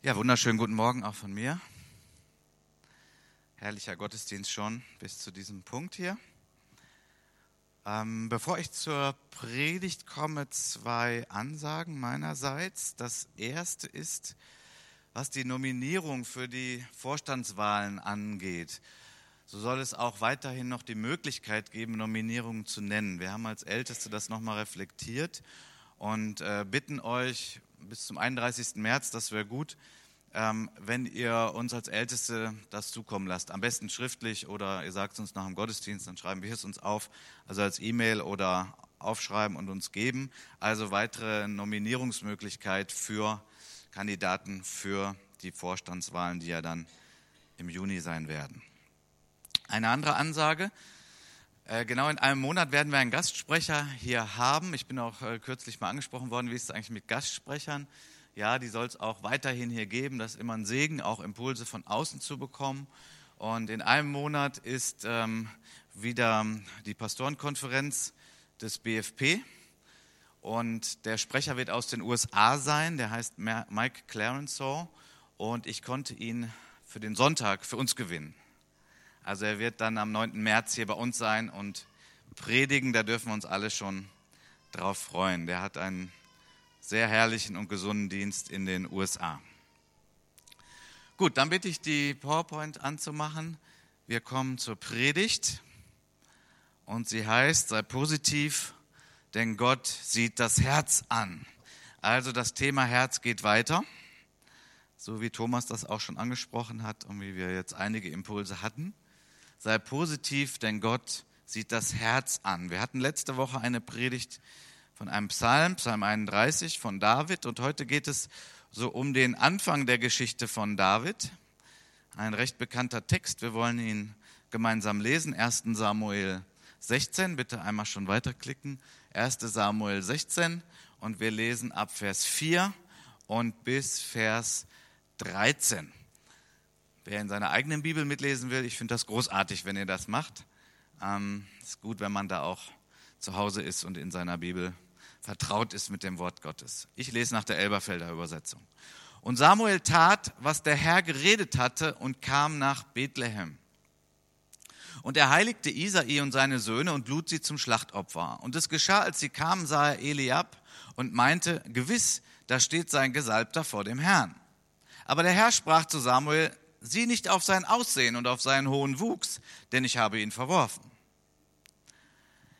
Ja, wunderschönen guten Morgen auch von mir. Herrlicher Gottesdienst schon bis zu diesem Punkt hier. Ähm, bevor ich zur Predigt komme, zwei Ansagen meinerseits. Das erste ist, was die Nominierung für die Vorstandswahlen angeht. So soll es auch weiterhin noch die Möglichkeit geben, Nominierungen zu nennen. Wir haben als Älteste das nochmal reflektiert und äh, bitten euch bis zum 31. März, das wäre gut, ähm, wenn ihr uns als Älteste das zukommen lasst. Am besten schriftlich oder ihr sagt es uns nach dem Gottesdienst, dann schreiben wir es uns auf, also als E-Mail oder aufschreiben und uns geben. Also weitere Nominierungsmöglichkeit für Kandidaten für die Vorstandswahlen, die ja dann im Juni sein werden. Eine andere Ansage. Äh, genau in einem Monat werden wir einen Gastsprecher hier haben. Ich bin auch äh, kürzlich mal angesprochen worden, wie ist es eigentlich mit Gastsprechern? Ja, die soll es auch weiterhin hier geben. Das ist immer ein Segen, auch Impulse von außen zu bekommen. Und in einem Monat ist ähm, wieder die Pastorenkonferenz des BFP. Und der Sprecher wird aus den USA sein, der heißt Mike Clarenceau. Und ich konnte ihn für den Sonntag für uns gewinnen. Also er wird dann am 9. März hier bei uns sein und predigen. Da dürfen wir uns alle schon drauf freuen. Der hat einen sehr herrlichen und gesunden Dienst in den USA. Gut, dann bitte ich die PowerPoint anzumachen. Wir kommen zur Predigt und sie heißt, sei positiv, denn Gott sieht das Herz an. Also das Thema Herz geht weiter, so wie Thomas das auch schon angesprochen hat und wie wir jetzt einige Impulse hatten. Sei positiv, denn Gott sieht das Herz an. Wir hatten letzte Woche eine Predigt von einem Psalm, Psalm 31 von David. Und heute geht es so um den Anfang der Geschichte von David. Ein recht bekannter Text. Wir wollen ihn gemeinsam lesen. 1. Samuel 16. Bitte einmal schon weiterklicken. 1. Samuel 16. Und wir lesen ab Vers 4 und bis Vers 13. Wer in seiner eigenen Bibel mitlesen will, ich finde das großartig, wenn ihr das macht. Ähm, ist gut, wenn man da auch zu Hause ist und in seiner Bibel vertraut ist mit dem Wort Gottes. Ich lese nach der Elberfelder Übersetzung. Und Samuel tat, was der Herr geredet hatte und kam nach Bethlehem. Und er heiligte Isai und seine Söhne und lud sie zum Schlachtopfer. Und es geschah, als sie kamen, sah er Eliab und meinte, gewiss, da steht sein Gesalbter vor dem Herrn. Aber der Herr sprach zu Samuel, sieh nicht auf sein Aussehen und auf seinen hohen Wuchs, denn ich habe ihn verworfen.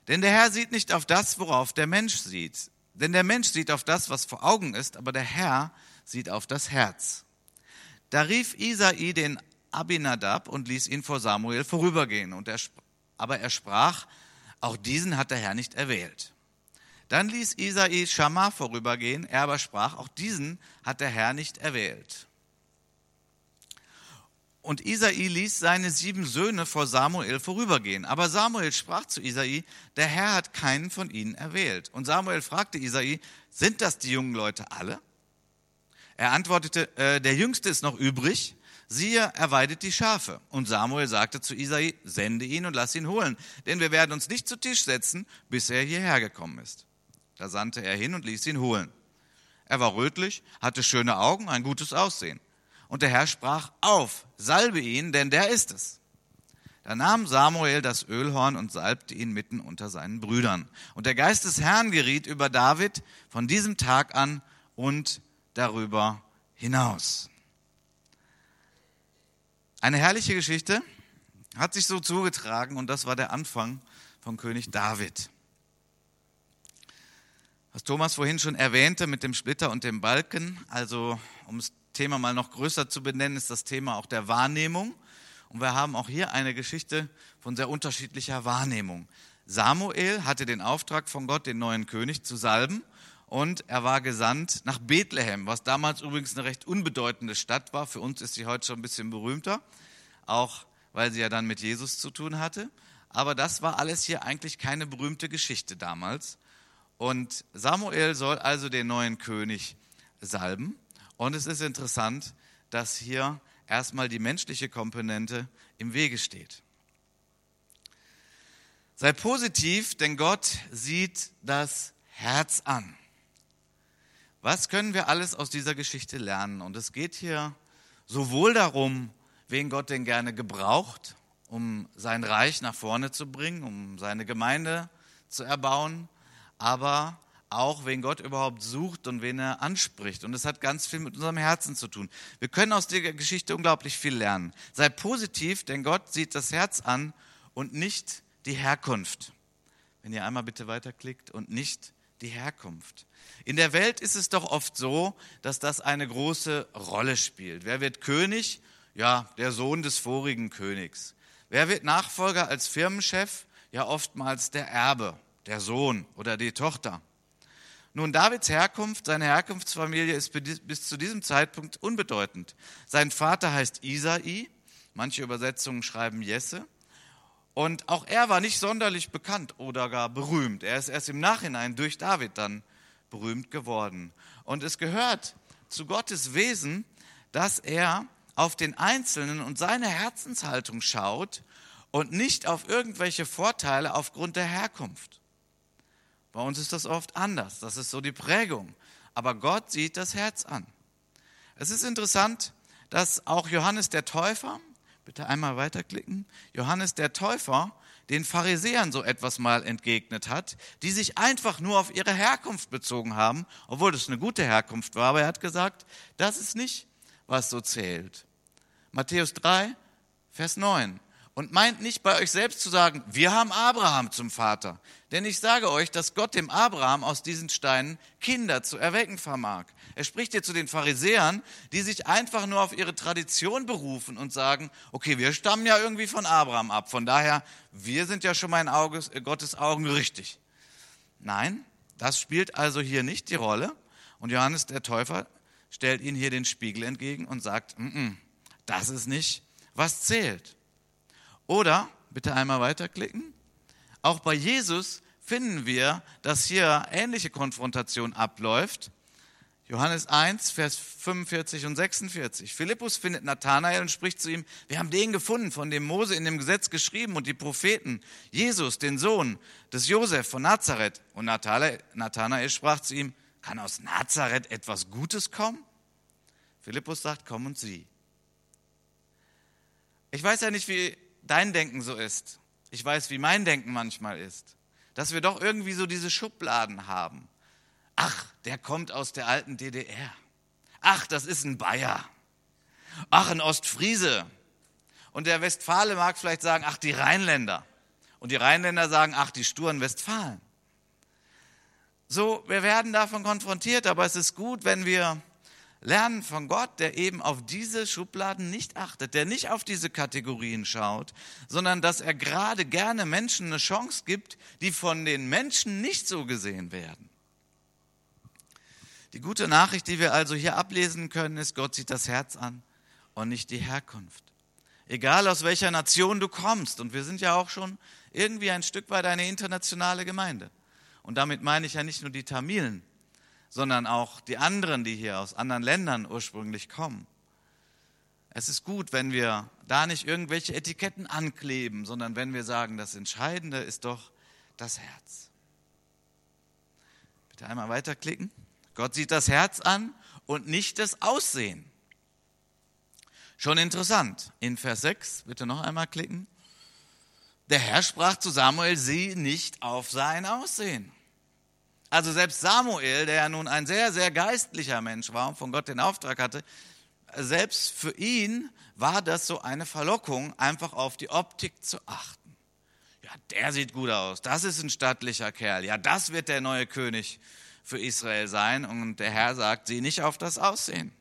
Denn der Herr sieht nicht auf das, worauf der Mensch sieht. Denn der Mensch sieht auf das, was vor Augen ist, aber der Herr sieht auf das Herz. Da rief Isai den Abinadab und ließ ihn vor Samuel vorübergehen. Und er, aber er sprach, auch diesen hat der Herr nicht erwählt. Dann ließ Isai Schamma vorübergehen, er aber sprach, auch diesen hat der Herr nicht erwählt. Und Isai ließ seine sieben Söhne vor Samuel vorübergehen. Aber Samuel sprach zu Isai, der Herr hat keinen von ihnen erwählt. Und Samuel fragte Isai, sind das die jungen Leute alle? Er antwortete, äh, der Jüngste ist noch übrig. Siehe, er weidet die Schafe. Und Samuel sagte zu Isai, sende ihn und lass ihn holen, denn wir werden uns nicht zu Tisch setzen, bis er hierher gekommen ist. Da sandte er hin und ließ ihn holen. Er war rötlich, hatte schöne Augen, ein gutes Aussehen. Und der Herr sprach, auf, salbe ihn, denn der ist es. Da nahm Samuel das Ölhorn und salbte ihn mitten unter seinen Brüdern. Und der Geist des Herrn geriet über David von diesem Tag an und darüber hinaus. Eine herrliche Geschichte hat sich so zugetragen und das war der Anfang von König David. Was Thomas vorhin schon erwähnte mit dem Splitter und dem Balken, also um es Thema mal noch größer zu benennen, ist das Thema auch der Wahrnehmung. Und wir haben auch hier eine Geschichte von sehr unterschiedlicher Wahrnehmung. Samuel hatte den Auftrag von Gott, den neuen König zu salben. Und er war gesandt nach Bethlehem, was damals übrigens eine recht unbedeutende Stadt war. Für uns ist sie heute schon ein bisschen berühmter, auch weil sie ja dann mit Jesus zu tun hatte. Aber das war alles hier eigentlich keine berühmte Geschichte damals. Und Samuel soll also den neuen König salben. Und es ist interessant, dass hier erstmal die menschliche Komponente im Wege steht. Sei positiv, denn Gott sieht das Herz an. Was können wir alles aus dieser Geschichte lernen? Und es geht hier sowohl darum, wen Gott denn gerne gebraucht, um sein Reich nach vorne zu bringen, um seine Gemeinde zu erbauen, aber auch, wen Gott überhaupt sucht und wen er anspricht. Und es hat ganz viel mit unserem Herzen zu tun. Wir können aus der Geschichte unglaublich viel lernen. Sei positiv, denn Gott sieht das Herz an und nicht die Herkunft. Wenn ihr einmal bitte weiterklickt und nicht die Herkunft. In der Welt ist es doch oft so, dass das eine große Rolle spielt. Wer wird König? Ja, der Sohn des vorigen Königs. Wer wird Nachfolger als Firmenchef? Ja, oftmals der Erbe, der Sohn oder die Tochter. Nun, Davids Herkunft, seine Herkunftsfamilie ist bis zu diesem Zeitpunkt unbedeutend. Sein Vater heißt Isai, manche Übersetzungen schreiben Jesse. Und auch er war nicht sonderlich bekannt oder gar berühmt. Er ist erst im Nachhinein durch David dann berühmt geworden. Und es gehört zu Gottes Wesen, dass er auf den Einzelnen und seine Herzenshaltung schaut und nicht auf irgendwelche Vorteile aufgrund der Herkunft. Bei uns ist das oft anders. Das ist so die Prägung. Aber Gott sieht das Herz an. Es ist interessant, dass auch Johannes der Täufer, bitte einmal weiterklicken, Johannes der Täufer den Pharisäern so etwas mal entgegnet hat, die sich einfach nur auf ihre Herkunft bezogen haben, obwohl das eine gute Herkunft war, aber er hat gesagt, das ist nicht, was so zählt. Matthäus 3, Vers 9 und meint nicht bei euch selbst zu sagen, wir haben Abraham zum Vater. Denn ich sage euch, dass Gott dem Abraham aus diesen Steinen Kinder zu erwecken vermag. Er spricht hier zu den Pharisäern, die sich einfach nur auf ihre Tradition berufen und sagen, okay, wir stammen ja irgendwie von Abraham ab. Von daher, wir sind ja schon mal in Auges, äh, Gottes Augen richtig. Nein, das spielt also hier nicht die Rolle. Und Johannes der Täufer stellt ihnen hier den Spiegel entgegen und sagt, mm -mm, das ist nicht, was zählt. Oder, bitte einmal weiterklicken, auch bei Jesus finden wir, dass hier ähnliche Konfrontation abläuft. Johannes 1, Vers 45 und 46. Philippus findet Nathanael und spricht zu ihm, wir haben den gefunden, von dem Mose in dem Gesetz geschrieben und die Propheten, Jesus, den Sohn des Josef von Nazareth. Und Nathanael sprach zu ihm, kann aus Nazareth etwas Gutes kommen? Philippus sagt, komm und sieh. Ich weiß ja nicht, wie dein Denken so ist. Ich weiß, wie mein Denken manchmal ist. Dass wir doch irgendwie so diese Schubladen haben. Ach, der kommt aus der alten DDR. Ach, das ist ein Bayer. Ach, ein Ostfriese. Und der Westfale mag vielleicht sagen, ach, die Rheinländer. Und die Rheinländer sagen, ach, die sturen Westfalen. So, wir werden davon konfrontiert, aber es ist gut, wenn wir lernen von Gott, der eben auf diese Schubladen nicht achtet, der nicht auf diese Kategorien schaut, sondern dass er gerade gerne Menschen eine Chance gibt, die von den Menschen nicht so gesehen werden. Die gute Nachricht, die wir also hier ablesen können, ist, Gott sieht das Herz an und nicht die Herkunft. Egal aus welcher Nation du kommst, und wir sind ja auch schon irgendwie ein Stück weit eine internationale Gemeinde. Und damit meine ich ja nicht nur die Tamilen, sondern auch die anderen, die hier aus anderen Ländern ursprünglich kommen. Es ist gut, wenn wir da nicht irgendwelche Etiketten ankleben, sondern wenn wir sagen, das Entscheidende ist doch das Herz. Bitte einmal weiterklicken. Gott sieht das Herz an und nicht das Aussehen. Schon interessant. In Vers 6, bitte noch einmal klicken. Der Herr sprach zu Samuel, sieh nicht auf sein Aussehen. Also selbst Samuel, der ja nun ein sehr, sehr geistlicher Mensch war und von Gott den Auftrag hatte, selbst für ihn war das so eine Verlockung, einfach auf die Optik zu achten. Ja, der sieht gut aus, das ist ein stattlicher Kerl, ja, das wird der neue König für Israel sein. Und der Herr sagt, sieh nicht auf das Aussehen.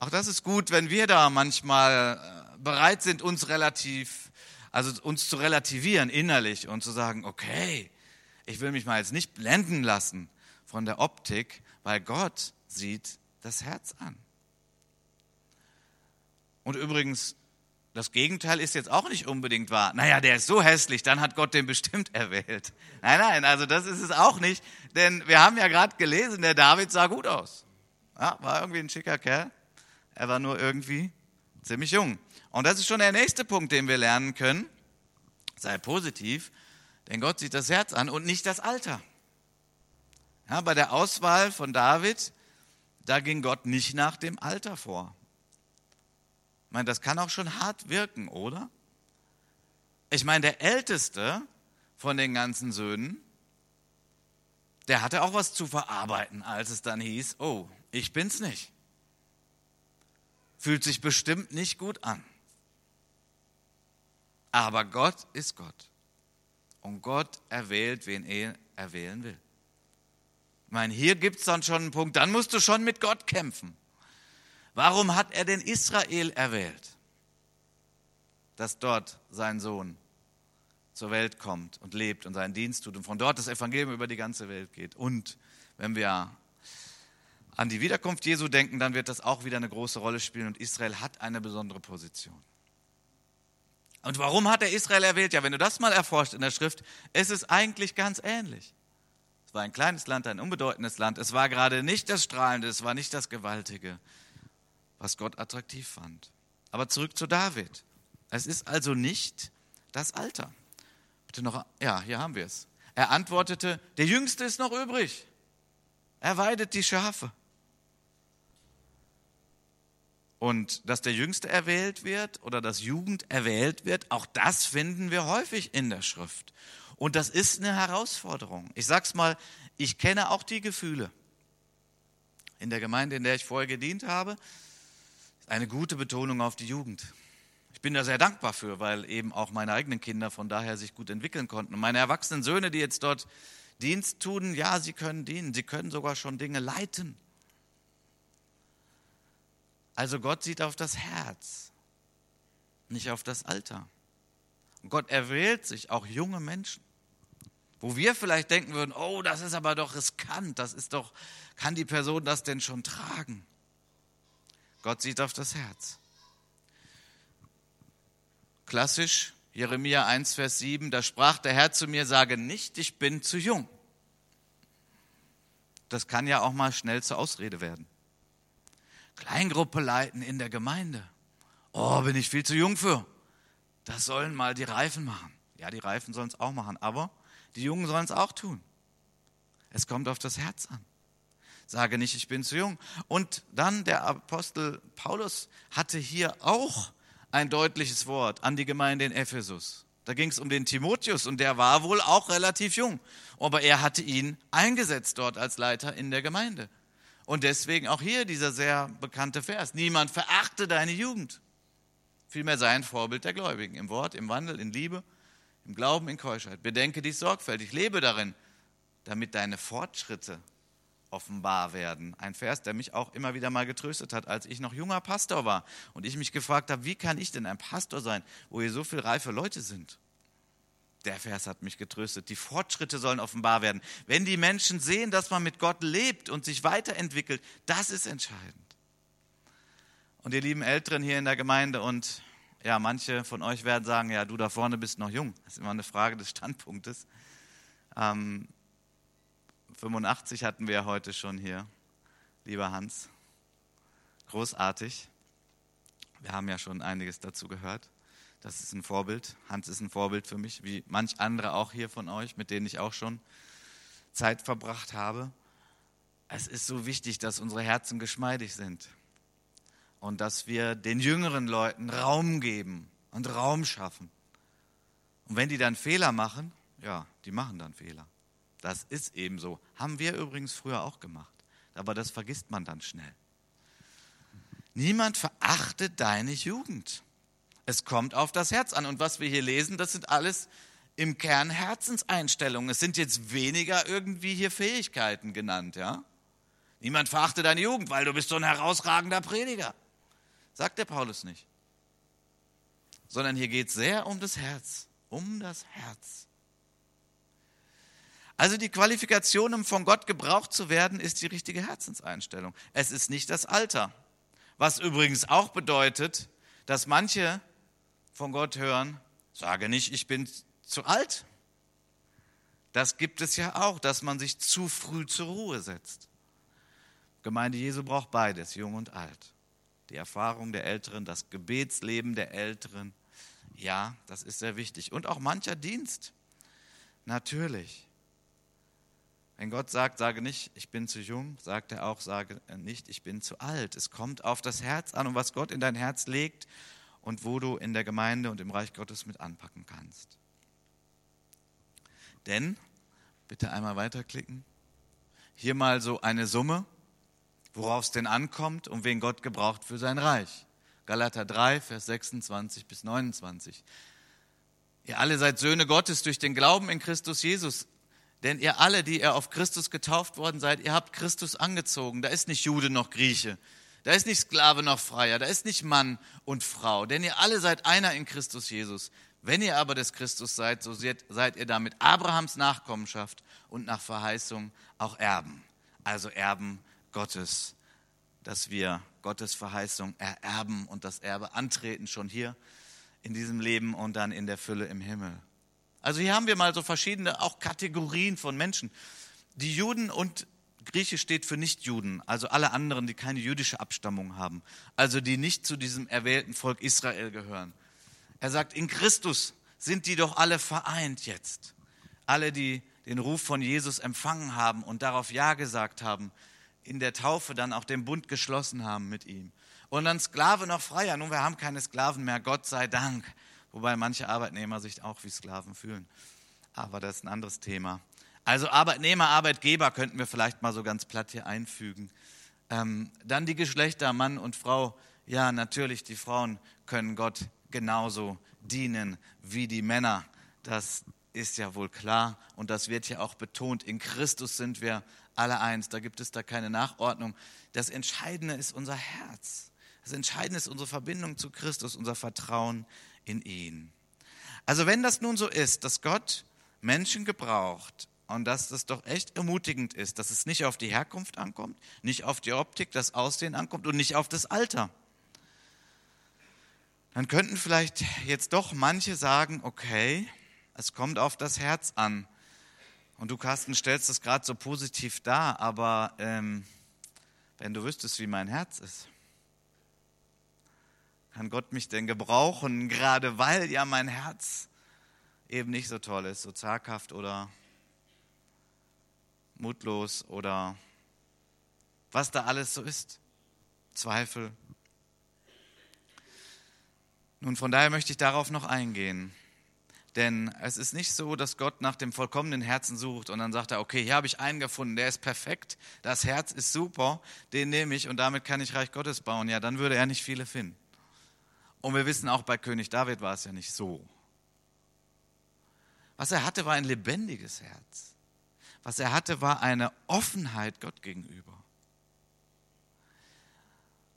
Auch das ist gut, wenn wir da manchmal äh, bereit sind, uns relativ, also uns zu relativieren innerlich und zu sagen, okay, ich will mich mal jetzt nicht blenden lassen von der Optik, weil Gott sieht das Herz an. Und übrigens, das Gegenteil ist jetzt auch nicht unbedingt wahr. Naja, der ist so hässlich, dann hat Gott den bestimmt erwählt. Nein, nein, also das ist es auch nicht. Denn wir haben ja gerade gelesen, der David sah gut aus. Ja, war irgendwie ein schicker Kerl. Er war nur irgendwie ziemlich jung. Und das ist schon der nächste Punkt, den wir lernen können. Sei positiv, denn Gott sieht das Herz an und nicht das Alter. Ja, bei der Auswahl von David, da ging Gott nicht nach dem Alter vor. Ich meine, das kann auch schon hart wirken, oder? Ich meine, der Älteste von den ganzen Söhnen, der hatte auch was zu verarbeiten, als es dann hieß, oh, ich bin's nicht. Fühlt sich bestimmt nicht gut an. Aber Gott ist Gott. Und Gott erwählt, wen er erwählen will. Ich meine, hier gibt es dann schon einen Punkt, dann musst du schon mit Gott kämpfen. Warum hat er denn Israel erwählt? Dass dort sein Sohn zur Welt kommt und lebt und seinen Dienst tut und von dort das Evangelium über die ganze Welt geht. Und wenn wir an die Wiederkunft Jesu denken, dann wird das auch wieder eine große Rolle spielen und Israel hat eine besondere Position. Und warum hat er Israel erwählt? Ja, wenn du das mal erforscht in der Schrift, es ist eigentlich ganz ähnlich. Es war ein kleines Land, ein unbedeutendes Land. Es war gerade nicht das Strahlende, es war nicht das Gewaltige, was Gott attraktiv fand. Aber zurück zu David. Es ist also nicht das Alter. Bitte noch, ja, hier haben wir es. Er antwortete, der Jüngste ist noch übrig. Er weidet die Schafe. Und dass der Jüngste erwählt wird oder dass Jugend erwählt wird, auch das finden wir häufig in der Schrift. Und das ist eine Herausforderung. Ich sag's mal, ich kenne auch die Gefühle. In der Gemeinde, in der ich vorher gedient habe, eine gute Betonung auf die Jugend. Ich bin da sehr dankbar für, weil eben auch meine eigenen Kinder von daher sich gut entwickeln konnten. Und meine erwachsenen Söhne, die jetzt dort Dienst tun, ja, sie können dienen, sie können sogar schon Dinge leiten. Also Gott sieht auf das Herz, nicht auf das Alter. Und Gott erwählt sich auch junge Menschen, wo wir vielleicht denken würden, oh, das ist aber doch riskant, das ist doch, kann die Person das denn schon tragen? Gott sieht auf das Herz. Klassisch, Jeremia 1, Vers 7, da sprach der Herr zu mir, sage nicht, ich bin zu jung. Das kann ja auch mal schnell zur Ausrede werden. Kleingruppe leiten in der Gemeinde. Oh, bin ich viel zu jung für. Das sollen mal die Reifen machen. Ja, die Reifen sollen es auch machen, aber die Jungen sollen es auch tun. Es kommt auf das Herz an. Sage nicht, ich bin zu jung. Und dann der Apostel Paulus hatte hier auch ein deutliches Wort an die Gemeinde in Ephesus. Da ging es um den Timotheus und der war wohl auch relativ jung. Aber er hatte ihn eingesetzt dort als Leiter in der Gemeinde. Und deswegen auch hier dieser sehr bekannte Vers. Niemand verachte deine Jugend. Vielmehr sei ein Vorbild der Gläubigen im Wort, im Wandel, in Liebe, im Glauben, in Keuschheit. Bedenke dies sorgfältig, lebe darin, damit deine Fortschritte offenbar werden. Ein Vers, der mich auch immer wieder mal getröstet hat, als ich noch junger Pastor war und ich mich gefragt habe, wie kann ich denn ein Pastor sein, wo hier so viele reife Leute sind? Der Vers hat mich getröstet. Die Fortschritte sollen offenbar werden. Wenn die Menschen sehen, dass man mit Gott lebt und sich weiterentwickelt, das ist entscheidend. Und ihr lieben Älteren hier in der Gemeinde und ja, manche von euch werden sagen, ja, du da vorne bist noch jung. Das ist immer eine Frage des Standpunktes. Ähm, 85 hatten wir ja heute schon hier, lieber Hans. Großartig. Wir haben ja schon einiges dazu gehört. Das ist ein Vorbild. Hans ist ein Vorbild für mich, wie manch andere auch hier von euch, mit denen ich auch schon Zeit verbracht habe. Es ist so wichtig, dass unsere Herzen geschmeidig sind und dass wir den jüngeren Leuten Raum geben und Raum schaffen. Und wenn die dann Fehler machen, ja, die machen dann Fehler. Das ist eben so. Haben wir übrigens früher auch gemacht. Aber das vergisst man dann schnell. Niemand verachtet deine Jugend. Es kommt auf das Herz an. Und was wir hier lesen, das sind alles im Kern Herzenseinstellungen. Es sind jetzt weniger irgendwie hier Fähigkeiten genannt, ja? Niemand verachte deine Jugend, weil du bist so ein herausragender Prediger. Sagt der Paulus nicht. Sondern hier geht es sehr um das Herz. Um das Herz. Also die Qualifikation, um von Gott gebraucht zu werden, ist die richtige Herzenseinstellung. Es ist nicht das Alter. Was übrigens auch bedeutet, dass manche von Gott hören, sage nicht, ich bin zu alt. Das gibt es ja auch, dass man sich zu früh zur Ruhe setzt. Gemeinde Jesu braucht beides, jung und alt. Die Erfahrung der Älteren, das Gebetsleben der Älteren. Ja, das ist sehr wichtig. Und auch mancher Dienst. Natürlich. Wenn Gott sagt, sage nicht, ich bin zu jung, sagt er auch, sage nicht, ich bin zu alt. Es kommt auf das Herz an und was Gott in dein Herz legt und wo du in der Gemeinde und im Reich Gottes mit anpacken kannst. Denn, bitte einmal weiterklicken, hier mal so eine Summe, worauf es denn ankommt und wen Gott gebraucht für sein Reich. Galater 3, Vers 26 bis 29. Ihr alle seid Söhne Gottes durch den Glauben in Christus Jesus. Denn ihr alle, die ihr auf Christus getauft worden seid, ihr habt Christus angezogen. Da ist nicht Jude noch Grieche. Da ist nicht Sklave noch Freier. Da ist nicht Mann und Frau. Denn ihr alle seid einer in Christus Jesus. Wenn ihr aber des Christus seid, so seid ihr damit Abrahams Nachkommenschaft und nach Verheißung auch Erben. Also Erben Gottes, dass wir Gottes Verheißung ererben und das Erbe antreten schon hier in diesem Leben und dann in der Fülle im Himmel. Also hier haben wir mal so verschiedene auch Kategorien von Menschen. Die Juden und Grieche steht für Nichtjuden, also alle anderen, die keine jüdische Abstammung haben, also die nicht zu diesem erwählten Volk Israel gehören. Er sagt, in Christus sind die doch alle vereint jetzt. Alle, die den Ruf von Jesus empfangen haben und darauf Ja gesagt haben, in der Taufe dann auch den Bund geschlossen haben mit ihm. Und dann Sklave noch freier. Nun, wir haben keine Sklaven mehr, Gott sei Dank. Wobei manche Arbeitnehmer sich auch wie Sklaven fühlen. Aber das ist ein anderes Thema. Also Arbeitnehmer, Arbeitgeber könnten wir vielleicht mal so ganz platt hier einfügen. Ähm, dann die Geschlechter, Mann und Frau. Ja, natürlich, die Frauen können Gott genauso dienen wie die Männer. Das ist ja wohl klar und das wird ja auch betont. In Christus sind wir alle eins. Da gibt es da keine Nachordnung. Das Entscheidende ist unser Herz. Das Entscheidende ist unsere Verbindung zu Christus, unser Vertrauen in ihn. Also wenn das nun so ist, dass Gott Menschen gebraucht und dass das doch echt ermutigend ist, dass es nicht auf die Herkunft ankommt, nicht auf die Optik, das Aussehen ankommt und nicht auf das Alter, dann könnten vielleicht jetzt doch manche sagen, okay, es kommt auf das Herz an. Und du, Carsten, stellst das gerade so positiv dar, aber ähm, wenn du wüsstest, wie mein Herz ist, kann Gott mich denn gebrauchen, gerade weil ja mein Herz eben nicht so toll ist, so zaghaft oder mutlos oder was da alles so ist. Zweifel. Nun, von daher möchte ich darauf noch eingehen. Denn es ist nicht so, dass Gott nach dem vollkommenen Herzen sucht und dann sagt er, okay, hier habe ich einen gefunden, der ist perfekt, das Herz ist super, den nehme ich und damit kann ich Reich Gottes bauen. Ja, dann würde er nicht viele finden. Und wir wissen auch, bei König David war es ja nicht so. Was er hatte, war ein lebendiges Herz. Was er hatte, war eine Offenheit Gott gegenüber.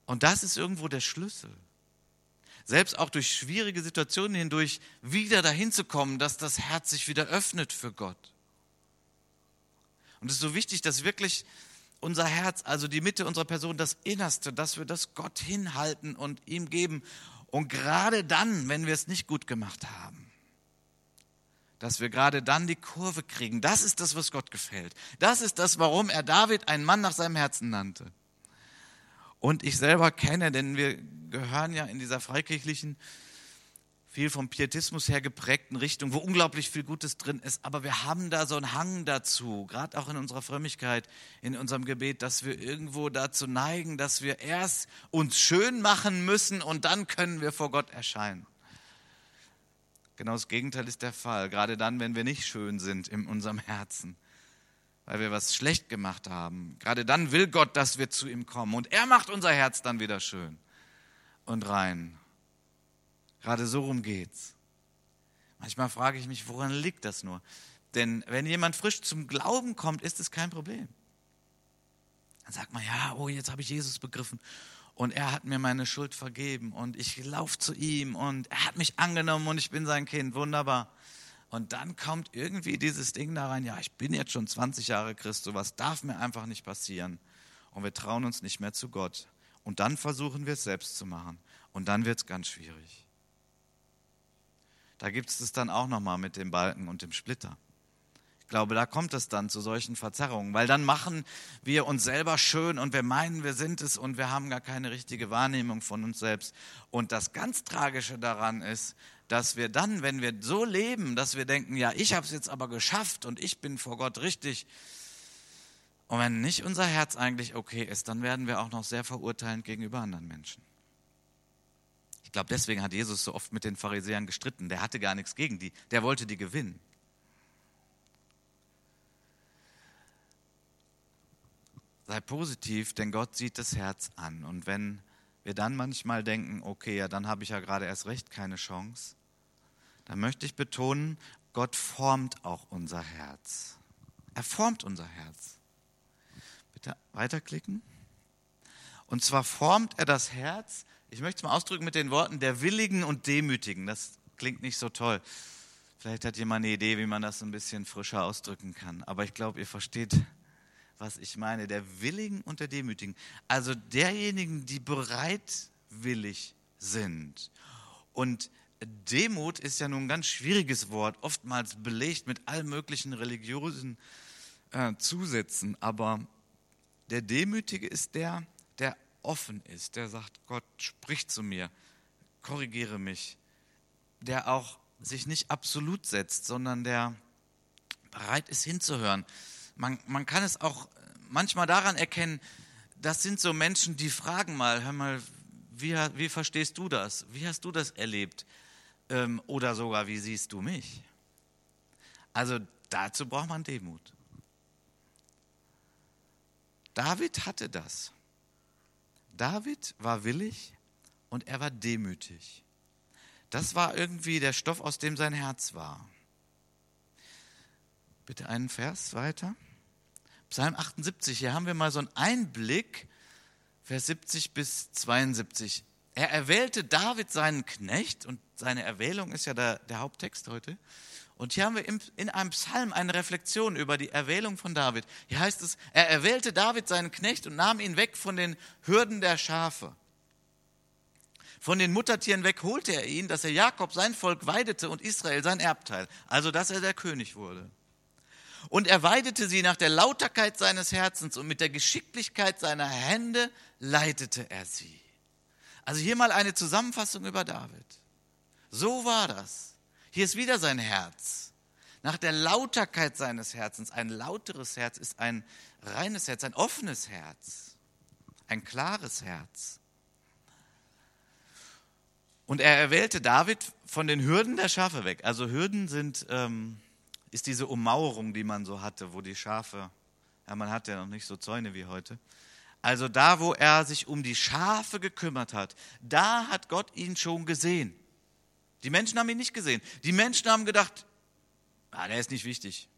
Und das ist irgendwo der Schlüssel. Selbst auch durch schwierige Situationen hindurch wieder dahin zu kommen, dass das Herz sich wieder öffnet für Gott. Und es ist so wichtig, dass wirklich unser Herz, also die Mitte unserer Person, das Innerste, dass wir das Gott hinhalten und ihm geben und gerade dann, wenn wir es nicht gut gemacht haben, dass wir gerade dann die Kurve kriegen. Das ist das, was Gott gefällt. Das ist das, warum er David einen Mann nach seinem Herzen nannte. Und ich selber kenne, denn wir gehören ja in dieser freikirchlichen viel vom Pietismus her geprägten Richtung, wo unglaublich viel Gutes drin ist. Aber wir haben da so einen Hang dazu, gerade auch in unserer Frömmigkeit, in unserem Gebet, dass wir irgendwo dazu neigen, dass wir erst uns schön machen müssen und dann können wir vor Gott erscheinen. Genau das Gegenteil ist der Fall, gerade dann, wenn wir nicht schön sind in unserem Herzen, weil wir was schlecht gemacht haben. Gerade dann will Gott, dass wir zu ihm kommen und er macht unser Herz dann wieder schön und rein. Gerade so rum geht's. Manchmal frage ich mich, woran liegt das nur? Denn wenn jemand frisch zum Glauben kommt, ist es kein Problem. Dann sagt man, ja, oh, jetzt habe ich Jesus begriffen und er hat mir meine Schuld vergeben und ich laufe zu ihm und er hat mich angenommen und ich bin sein Kind, wunderbar. Und dann kommt irgendwie dieses Ding da rein, ja, ich bin jetzt schon 20 Jahre Christ, sowas darf mir einfach nicht passieren. Und wir trauen uns nicht mehr zu Gott. Und dann versuchen wir es selbst zu machen. Und dann wird es ganz schwierig. Da gibt es es dann auch nochmal mit dem Balken und dem Splitter. Ich glaube, da kommt es dann zu solchen Verzerrungen, weil dann machen wir uns selber schön und wir meinen, wir sind es und wir haben gar keine richtige Wahrnehmung von uns selbst. Und das ganz Tragische daran ist, dass wir dann, wenn wir so leben, dass wir denken, ja, ich habe es jetzt aber geschafft und ich bin vor Gott richtig, Und wenn nicht unser Herz eigentlich okay ist, dann werden wir auch noch sehr verurteilend gegenüber anderen Menschen. Ich glaube, deswegen hat Jesus so oft mit den Pharisäern gestritten. Der hatte gar nichts gegen die, der wollte die gewinnen. Sei positiv, denn Gott sieht das Herz an. Und wenn wir dann manchmal denken, okay, ja, dann habe ich ja gerade erst recht keine Chance, dann möchte ich betonen, Gott formt auch unser Herz. Er formt unser Herz. Bitte weiterklicken. Und zwar formt er das Herz, ich möchte es mal ausdrücken mit den Worten der Willigen und Demütigen. Das klingt nicht so toll. Vielleicht hat jemand eine Idee, wie man das ein bisschen frischer ausdrücken kann. Aber ich glaube, ihr versteht, was ich meine. Der Willigen und der Demütigen. Also derjenigen, die bereitwillig sind. Und Demut ist ja nun ein ganz schwieriges Wort, oftmals belegt mit allen möglichen religiösen äh, Zusätzen. Aber der Demütige ist der, der offen ist, der sagt, Gott sprich zu mir, korrigiere mich, der auch sich nicht absolut setzt, sondern der bereit ist hinzuhören. Man, man kann es auch manchmal daran erkennen, das sind so Menschen, die fragen mal, hör mal, wie, wie verstehst du das? Wie hast du das erlebt? Ähm, oder sogar, wie siehst du mich? Also dazu braucht man Demut. David hatte das. David war willig und er war demütig. Das war irgendwie der Stoff, aus dem sein Herz war. Bitte einen Vers weiter. Psalm 78, hier haben wir mal so einen Einblick, Vers 70 bis 72. Er erwählte David seinen Knecht und seine Erwählung ist ja der, der Haupttext heute. Und hier haben wir in einem Psalm eine Reflexion über die Erwählung von David. Hier heißt es, er erwählte David seinen Knecht und nahm ihn weg von den Hürden der Schafe. Von den Muttertieren weg holte er ihn, dass er Jakob sein Volk weidete und Israel sein Erbteil, also dass er der König wurde. Und er weidete sie nach der Lauterkeit seines Herzens und mit der Geschicklichkeit seiner Hände leitete er sie. Also hier mal eine Zusammenfassung über David. So war das. Hier ist wieder sein Herz. Nach der Lauterkeit seines Herzens. Ein lauteres Herz ist ein reines Herz, ein offenes Herz, ein klares Herz. Und er erwählte David von den Hürden der Schafe weg. Also Hürden sind, ähm, ist diese Ummauerung, die man so hatte, wo die Schafe, ja, man hat ja noch nicht so Zäune wie heute, also da, wo er sich um die Schafe gekümmert hat, da hat Gott ihn schon gesehen. Die Menschen haben ihn nicht gesehen. Die Menschen haben gedacht, ah, der ist nicht wichtig.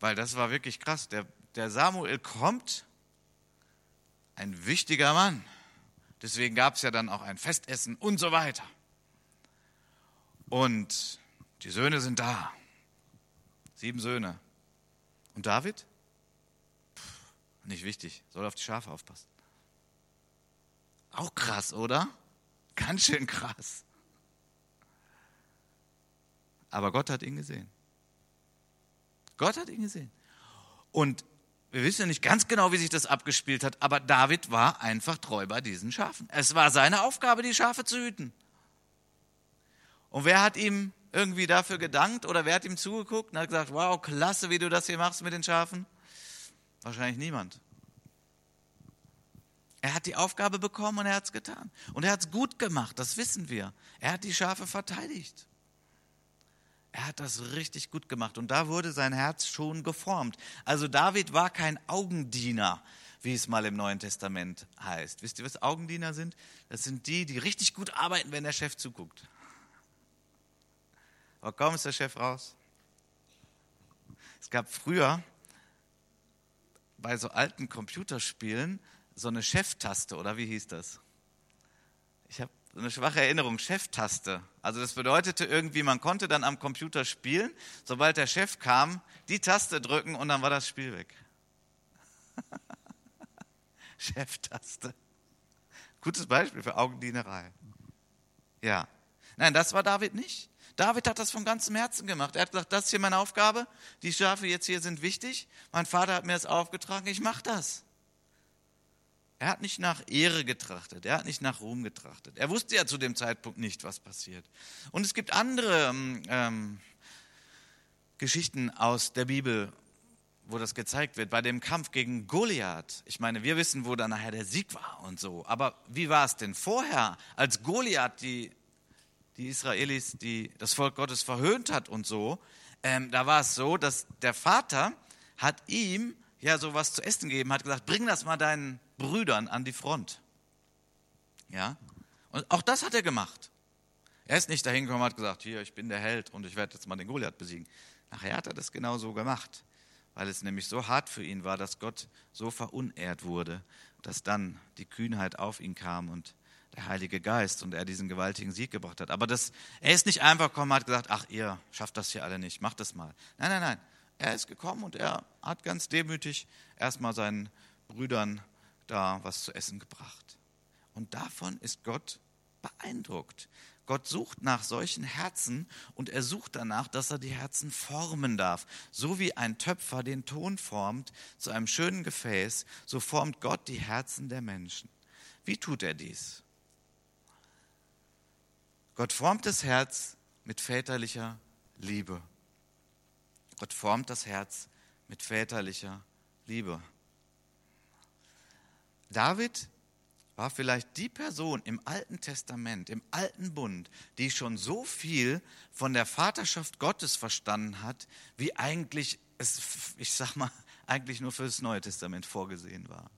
Weil das war wirklich krass. Der, der Samuel kommt, ein wichtiger Mann. Deswegen gab es ja dann auch ein Festessen und so weiter. Und die Söhne sind da. Sieben Söhne. Und David? Nicht wichtig, soll auf die Schafe aufpassen. Auch krass, oder? Ganz schön krass. Aber Gott hat ihn gesehen. Gott hat ihn gesehen. Und wir wissen ja nicht ganz genau, wie sich das abgespielt hat, aber David war einfach treu bei diesen Schafen. Es war seine Aufgabe, die Schafe zu hüten. Und wer hat ihm irgendwie dafür gedankt oder wer hat ihm zugeguckt und hat gesagt, wow, klasse, wie du das hier machst mit den Schafen? Wahrscheinlich niemand. Er hat die Aufgabe bekommen und er hat es getan. Und er hat es gut gemacht, das wissen wir. Er hat die Schafe verteidigt. Er hat das richtig gut gemacht und da wurde sein Herz schon geformt. Also David war kein Augendiener, wie es mal im Neuen Testament heißt. Wisst ihr, was Augendiener sind? Das sind die, die richtig gut arbeiten, wenn der Chef zuguckt. Aber kaum ist der Chef raus. Es gab früher bei so alten Computerspielen so eine Cheftaste, oder wie hieß das? Ich habe so eine schwache Erinnerung, Cheftaste. Also das bedeutete irgendwie, man konnte dann am Computer spielen, sobald der Chef kam, die Taste drücken und dann war das Spiel weg. Cheftaste. Gutes Beispiel für Augendienerei. Ja. Nein, das war David nicht. David hat das von ganzem Herzen gemacht. Er hat gesagt, das ist hier meine Aufgabe. Die Schafe jetzt hier sind wichtig. Mein Vater hat mir das aufgetragen. Ich mache das. Er hat nicht nach Ehre getrachtet, er hat nicht nach Ruhm getrachtet. Er wusste ja zu dem Zeitpunkt nicht, was passiert. Und es gibt andere ähm, ähm Geschichten aus der Bibel, wo das gezeigt wird, bei dem Kampf gegen Goliath. Ich meine, wir wissen, wo dann nachher der Sieg war und so. Aber wie war es denn vorher, als Goliath die, die Israelis, die, das Volk Gottes verhöhnt hat und so? Ähm, da war es so, dass der Vater hat ihm ja sowas zu essen gegeben, hat gesagt, bring das mal deinen Brüdern an die Front. Ja? Und auch das hat er gemacht. Er ist nicht dahin gekommen und hat gesagt, hier, ich bin der Held und ich werde jetzt mal den Goliath besiegen. Nachher hat er das genau so gemacht, weil es nämlich so hart für ihn war, dass Gott so verunehrt wurde, dass dann die Kühnheit auf ihn kam und der Heilige Geist und er diesen gewaltigen Sieg gebracht hat. Aber das, er ist nicht einfach gekommen und hat gesagt, ach ihr schafft das hier alle nicht, macht das mal. Nein, nein, nein. Er ist gekommen und er hat ganz demütig erstmal seinen Brüdern da was zu essen gebracht. Und davon ist Gott beeindruckt. Gott sucht nach solchen Herzen und er sucht danach, dass er die Herzen formen darf. So wie ein Töpfer den Ton formt zu einem schönen Gefäß, so formt Gott die Herzen der Menschen. Wie tut er dies? Gott formt das Herz mit väterlicher Liebe. Gott formt das Herz mit väterlicher Liebe. David war vielleicht die Person im Alten Testament, im Alten Bund, die schon so viel von der Vaterschaft Gottes verstanden hat, wie eigentlich es, ich sag mal, eigentlich nur für das Neue Testament vorgesehen war.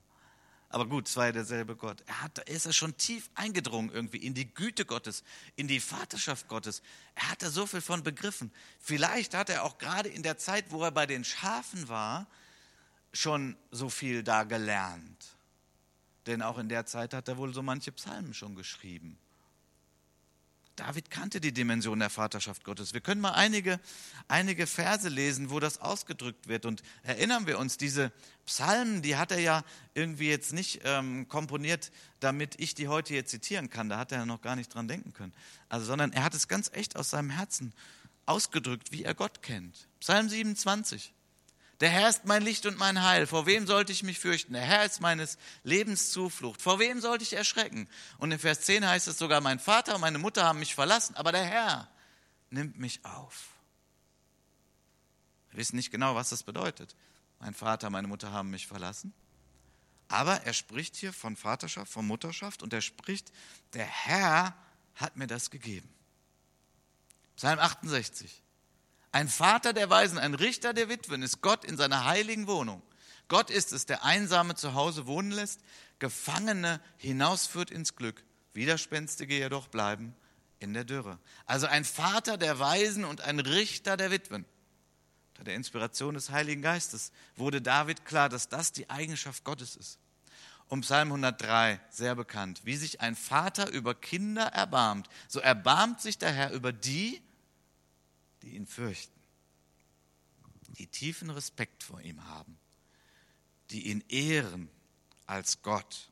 Aber gut, es war ja derselbe Gott. Er, hat, er ist ja schon tief eingedrungen irgendwie in die Güte Gottes, in die Vaterschaft Gottes. Er hat da so viel von begriffen. Vielleicht hat er auch gerade in der Zeit, wo er bei den Schafen war, schon so viel da gelernt. Denn auch in der Zeit hat er wohl so manche Psalmen schon geschrieben. David kannte die Dimension der Vaterschaft Gottes. Wir können mal einige, einige Verse lesen, wo das ausgedrückt wird. Und erinnern wir uns, diese Psalmen, die hat er ja irgendwie jetzt nicht ähm, komponiert, damit ich die heute hier zitieren kann. Da hat er ja noch gar nicht dran denken können. Also, sondern er hat es ganz echt aus seinem Herzen ausgedrückt, wie er Gott kennt. Psalm 27. Der Herr ist mein Licht und mein Heil. Vor wem sollte ich mich fürchten? Der Herr ist meines Lebens Zuflucht. Vor wem sollte ich erschrecken? Und in Vers 10 heißt es sogar, mein Vater und meine Mutter haben mich verlassen, aber der Herr nimmt mich auf. Wir wissen nicht genau, was das bedeutet. Mein Vater, meine Mutter haben mich verlassen. Aber er spricht hier von Vaterschaft, von Mutterschaft und er spricht, der Herr hat mir das gegeben. Psalm 68. Ein Vater der Weisen, ein Richter der Witwen ist Gott in seiner heiligen Wohnung. Gott ist es, der Einsame zu Hause wohnen lässt, Gefangene hinausführt ins Glück, Widerspenstige jedoch bleiben in der Dürre. Also ein Vater der Weisen und ein Richter der Witwen. Unter der Inspiration des Heiligen Geistes wurde David klar, dass das die Eigenschaft Gottes ist. Um Psalm 103, sehr bekannt, wie sich ein Vater über Kinder erbarmt, so erbarmt sich der Herr über die, die ihn fürchten, die tiefen Respekt vor ihm haben, die ihn ehren als Gott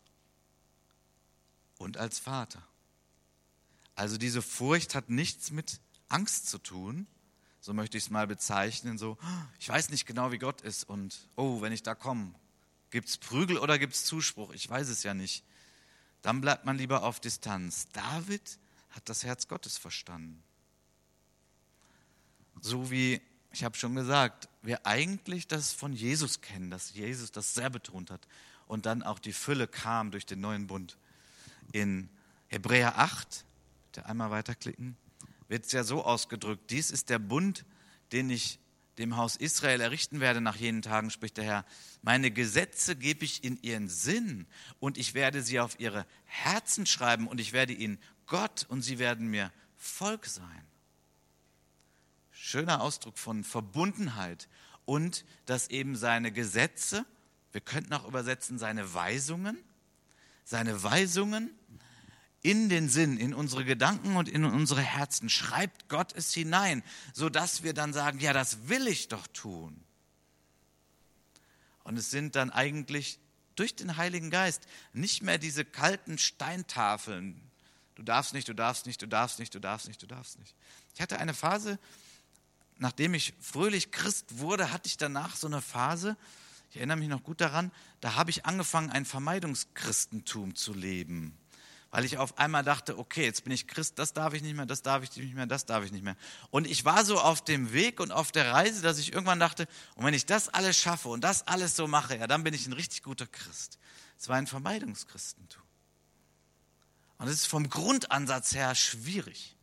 und als Vater. Also diese Furcht hat nichts mit Angst zu tun, so möchte ich es mal bezeichnen, so, ich weiß nicht genau, wie Gott ist und, oh, wenn ich da komme, gibt es Prügel oder gibt es Zuspruch? Ich weiß es ja nicht. Dann bleibt man lieber auf Distanz. David hat das Herz Gottes verstanden. So wie, ich habe schon gesagt, wir eigentlich das von Jesus kennen, dass Jesus das sehr betont hat und dann auch die Fülle kam durch den neuen Bund. In Hebräer 8, bitte einmal weiterklicken, wird es ja so ausgedrückt, dies ist der Bund, den ich dem Haus Israel errichten werde nach jenen Tagen, spricht der Herr. Meine Gesetze gebe ich in ihren Sinn und ich werde sie auf ihre Herzen schreiben und ich werde ihnen Gott und sie werden mir Volk sein schöner Ausdruck von Verbundenheit und dass eben seine Gesetze, wir könnten auch übersetzen seine Weisungen, seine Weisungen in den Sinn, in unsere Gedanken und in unsere Herzen schreibt Gott es hinein, sodass wir dann sagen, ja, das will ich doch tun. Und es sind dann eigentlich durch den Heiligen Geist nicht mehr diese kalten Steintafeln. Du darfst nicht, du darfst nicht, du darfst nicht, du darfst nicht, du darfst nicht. Ich hatte eine Phase, nachdem ich fröhlich Christ wurde, hatte ich danach so eine Phase, ich erinnere mich noch gut daran, da habe ich angefangen, ein Vermeidungschristentum zu leben, weil ich auf einmal dachte, okay, jetzt bin ich Christ, das darf ich nicht mehr, das darf ich nicht mehr, das darf ich nicht mehr. Und ich war so auf dem Weg und auf der Reise, dass ich irgendwann dachte, und wenn ich das alles schaffe und das alles so mache, ja, dann bin ich ein richtig guter Christ. Es war ein Vermeidungschristentum. Und es ist vom Grundansatz her schwierig.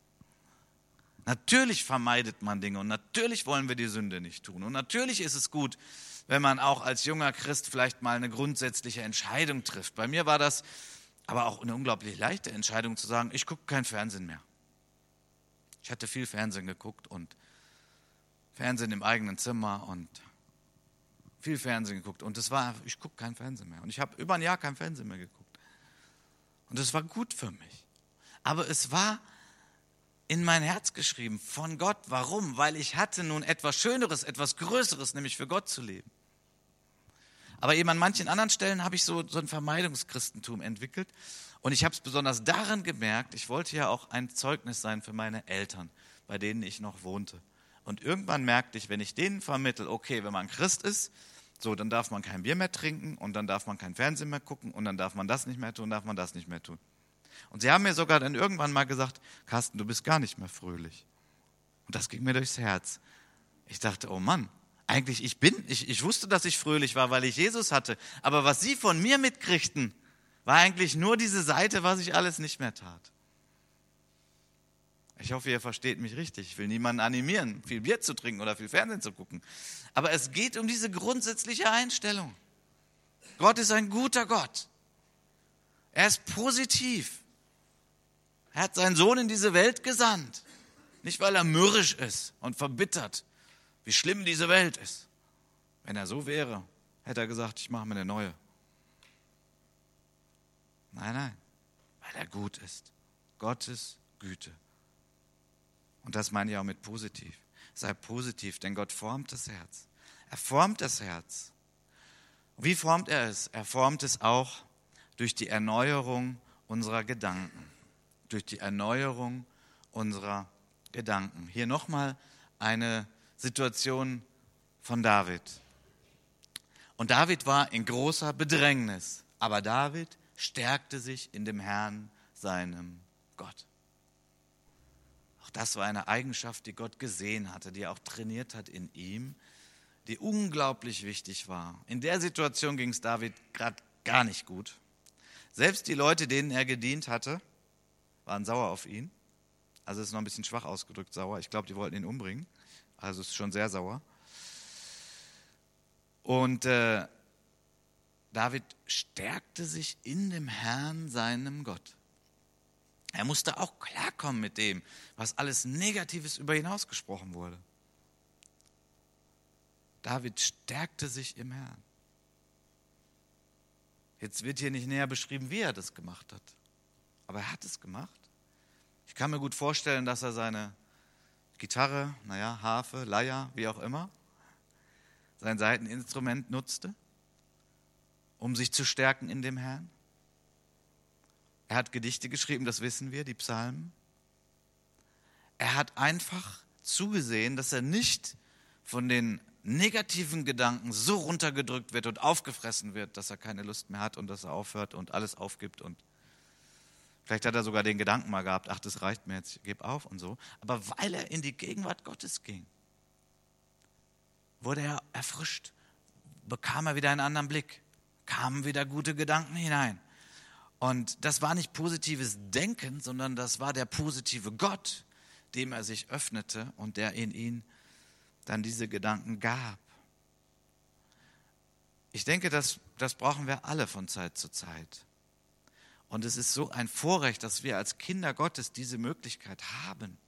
Natürlich vermeidet man Dinge und natürlich wollen wir die Sünde nicht tun. Und natürlich ist es gut, wenn man auch als junger Christ vielleicht mal eine grundsätzliche Entscheidung trifft. Bei mir war das aber auch eine unglaublich leichte Entscheidung zu sagen, ich gucke kein Fernsehen mehr. Ich hatte viel Fernsehen geguckt und Fernsehen im eigenen Zimmer und viel Fernsehen geguckt. Und es war, ich gucke kein Fernsehen mehr. Und ich habe über ein Jahr kein Fernsehen mehr geguckt. Und es war gut für mich. Aber es war in mein Herz geschrieben von Gott. Warum? Weil ich hatte nun etwas Schöneres, etwas Größeres, nämlich für Gott zu leben. Aber eben an manchen anderen Stellen habe ich so, so ein Vermeidungschristentum entwickelt. Und ich habe es besonders daran gemerkt, ich wollte ja auch ein Zeugnis sein für meine Eltern, bei denen ich noch wohnte. Und irgendwann merkte ich, wenn ich denen vermittel, okay, wenn man Christ ist, so, dann darf man kein Bier mehr trinken und dann darf man kein Fernsehen mehr gucken und dann darf man das nicht mehr tun, darf man das nicht mehr tun. Und sie haben mir sogar dann irgendwann mal gesagt, Carsten, du bist gar nicht mehr fröhlich. Und das ging mir durchs Herz. Ich dachte, oh Mann, eigentlich, ich bin, ich, ich wusste, dass ich fröhlich war, weil ich Jesus hatte. Aber was sie von mir mitkriegten, war eigentlich nur diese Seite, was ich alles nicht mehr tat. Ich hoffe, ihr versteht mich richtig. Ich will niemanden animieren, viel Bier zu trinken oder viel Fernsehen zu gucken. Aber es geht um diese grundsätzliche Einstellung. Gott ist ein guter Gott. Er ist positiv. Er hat seinen Sohn in diese Welt gesandt. Nicht, weil er mürrisch ist und verbittert, wie schlimm diese Welt ist. Wenn er so wäre, hätte er gesagt, ich mache mir eine neue. Nein, nein, weil er gut ist. Gottes Güte. Und das meine ich auch mit positiv. Sei positiv, denn Gott formt das Herz. Er formt das Herz. Wie formt er es? Er formt es auch durch die Erneuerung unserer Gedanken. Durch die Erneuerung unserer Gedanken. Hier nochmal eine Situation von David. Und David war in großer Bedrängnis, aber David stärkte sich in dem Herrn, seinem Gott. Auch das war eine Eigenschaft, die Gott gesehen hatte, die er auch trainiert hat in ihm, die unglaublich wichtig war. In der Situation ging es David gerade gar nicht gut. Selbst die Leute, denen er gedient hatte, waren sauer auf ihn. Also ist noch ein bisschen schwach ausgedrückt sauer. Ich glaube, die wollten ihn umbringen. Also ist schon sehr sauer. Und äh, David stärkte sich in dem Herrn, seinem Gott. Er musste auch klarkommen mit dem, was alles Negatives über ihn ausgesprochen wurde. David stärkte sich im Herrn. Jetzt wird hier nicht näher beschrieben, wie er das gemacht hat. Aber er hat es gemacht. Ich kann mir gut vorstellen, dass er seine Gitarre, naja, Harfe, Leier, wie auch immer, sein Seiteninstrument nutzte, um sich zu stärken in dem Herrn. Er hat Gedichte geschrieben, das wissen wir, die Psalmen. Er hat einfach zugesehen, dass er nicht von den negativen Gedanken so runtergedrückt wird und aufgefressen wird, dass er keine Lust mehr hat und dass er aufhört und alles aufgibt und Vielleicht hat er sogar den Gedanken mal gehabt, ach, das reicht mir jetzt, ich gebe auf und so. Aber weil er in die Gegenwart Gottes ging, wurde er erfrischt, bekam er wieder einen anderen Blick, kamen wieder gute Gedanken hinein. Und das war nicht positives Denken, sondern das war der positive Gott, dem er sich öffnete und der in ihn dann diese Gedanken gab. Ich denke, das, das brauchen wir alle von Zeit zu Zeit. Und es ist so ein Vorrecht, dass wir als Kinder Gottes diese Möglichkeit haben.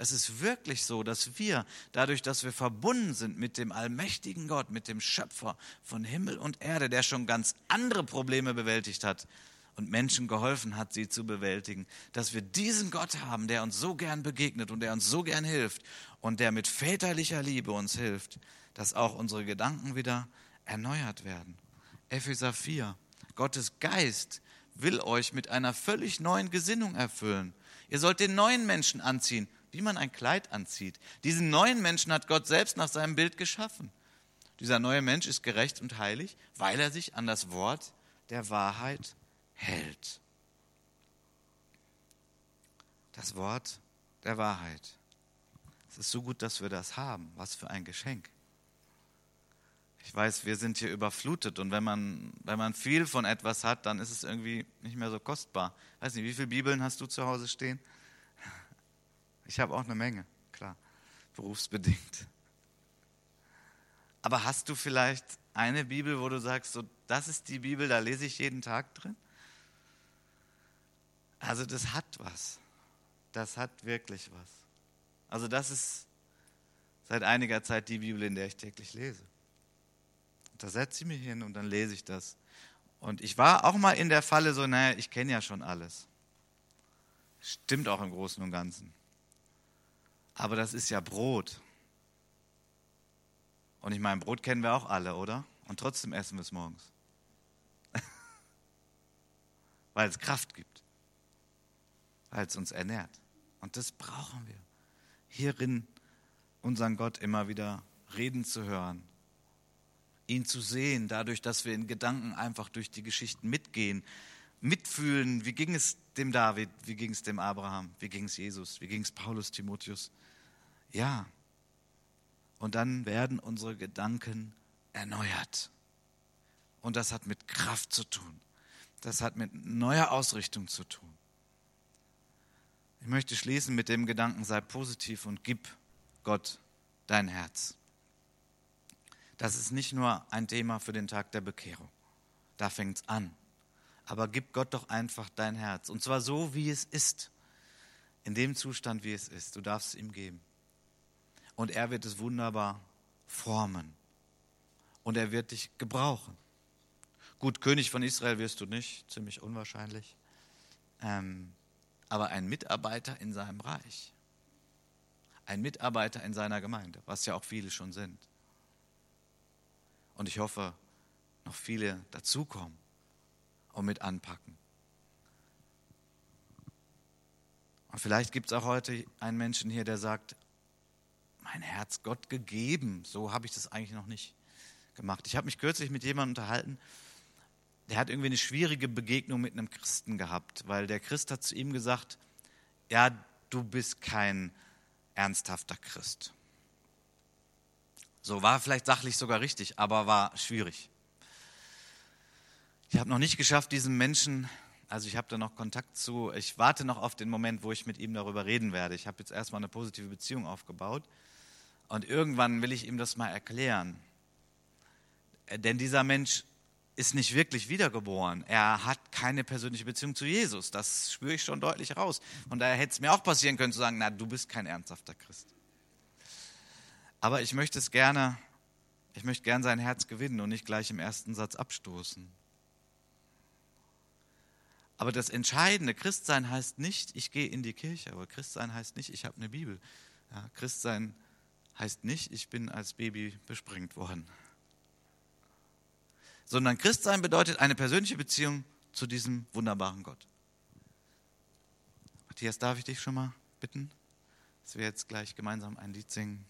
Es ist wirklich so, dass wir, dadurch, dass wir verbunden sind mit dem allmächtigen Gott, mit dem Schöpfer von Himmel und Erde, der schon ganz andere Probleme bewältigt hat und Menschen geholfen hat, sie zu bewältigen, dass wir diesen Gott haben, der uns so gern begegnet und der uns so gern hilft und der mit väterlicher Liebe uns hilft, dass auch unsere Gedanken wieder erneuert werden. Epheser 4. Gottes Geist will euch mit einer völlig neuen Gesinnung erfüllen. Ihr sollt den neuen Menschen anziehen, wie man ein Kleid anzieht. Diesen neuen Menschen hat Gott selbst nach seinem Bild geschaffen. Dieser neue Mensch ist gerecht und heilig, weil er sich an das Wort der Wahrheit hält. Das Wort der Wahrheit. Es ist so gut, dass wir das haben. Was für ein Geschenk. Ich weiß, wir sind hier überflutet und wenn man, wenn man viel von etwas hat, dann ist es irgendwie nicht mehr so kostbar. Weiß nicht, wie viele Bibeln hast du zu Hause stehen? Ich habe auch eine Menge, klar, berufsbedingt. Aber hast du vielleicht eine Bibel, wo du sagst, so, das ist die Bibel, da lese ich jeden Tag drin? Also das hat was. Das hat wirklich was. Also das ist seit einiger Zeit die Bibel, in der ich täglich lese. Da setze ich mich hin und dann lese ich das. Und ich war auch mal in der Falle so, naja, ich kenne ja schon alles. Stimmt auch im Großen und Ganzen. Aber das ist ja Brot. Und ich meine, Brot kennen wir auch alle, oder? Und trotzdem essen wir es morgens. Weil es Kraft gibt. Weil es uns ernährt. Und das brauchen wir. Hierin unseren Gott immer wieder reden zu hören. Ihn zu sehen, dadurch, dass wir in Gedanken einfach durch die Geschichten mitgehen, mitfühlen, wie ging es dem David, wie ging es dem Abraham, wie ging es Jesus, wie ging es Paulus, Timotheus. Ja. Und dann werden unsere Gedanken erneuert. Und das hat mit Kraft zu tun. Das hat mit neuer Ausrichtung zu tun. Ich möchte schließen mit dem Gedanken, sei positiv und gib Gott dein Herz. Das ist nicht nur ein Thema für den Tag der Bekehrung. Da fängt es an. Aber gib Gott doch einfach dein Herz. Und zwar so, wie es ist. In dem Zustand, wie es ist. Du darfst es ihm geben. Und er wird es wunderbar formen. Und er wird dich gebrauchen. Gut, König von Israel wirst du nicht, ziemlich unwahrscheinlich. Ähm, aber ein Mitarbeiter in seinem Reich. Ein Mitarbeiter in seiner Gemeinde, was ja auch viele schon sind. Und ich hoffe, noch viele dazukommen und mit anpacken. Und vielleicht gibt es auch heute einen Menschen hier, der sagt, mein Herz Gott gegeben, so habe ich das eigentlich noch nicht gemacht. Ich habe mich kürzlich mit jemandem unterhalten, der hat irgendwie eine schwierige Begegnung mit einem Christen gehabt, weil der Christ hat zu ihm gesagt, ja, du bist kein ernsthafter Christ. So war vielleicht sachlich sogar richtig, aber war schwierig. Ich habe noch nicht geschafft, diesen Menschen, also ich habe da noch Kontakt zu, ich warte noch auf den Moment, wo ich mit ihm darüber reden werde. Ich habe jetzt erstmal eine positive Beziehung aufgebaut und irgendwann will ich ihm das mal erklären. Denn dieser Mensch ist nicht wirklich wiedergeboren. Er hat keine persönliche Beziehung zu Jesus. Das spüre ich schon deutlich raus. Und daher hätte es mir auch passieren können zu sagen, na, du bist kein ernsthafter Christ. Aber ich möchte es gerne, ich möchte gern sein Herz gewinnen und nicht gleich im ersten Satz abstoßen. Aber das Entscheidende, Christsein heißt nicht, ich gehe in die Kirche, aber Christsein heißt nicht, ich habe eine Bibel. Ja, Christsein heißt nicht, ich bin als Baby besprengt worden sondern Christsein bedeutet eine persönliche Beziehung zu diesem wunderbaren Gott. Matthias, darf ich dich schon mal bitten, dass wir jetzt gleich gemeinsam ein Lied singen?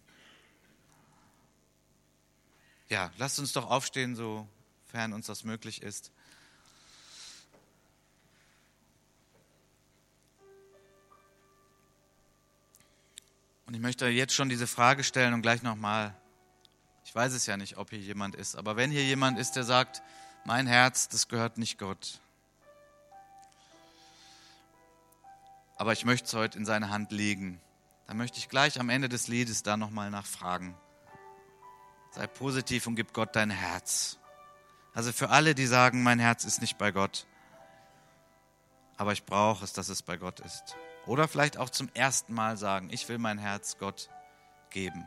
Ja, lasst uns doch aufstehen, sofern uns das möglich ist. Und ich möchte jetzt schon diese Frage stellen und gleich nochmal ich weiß es ja nicht, ob hier jemand ist, aber wenn hier jemand ist, der sagt, mein Herz, das gehört nicht Gott. Aber ich möchte es heute in seine Hand legen. Dann möchte ich gleich am Ende des Liedes da nochmal nachfragen. Sei positiv und gib Gott dein Herz. Also für alle, die sagen, mein Herz ist nicht bei Gott, aber ich brauche es, dass es bei Gott ist. Oder vielleicht auch zum ersten Mal sagen, ich will mein Herz Gott geben.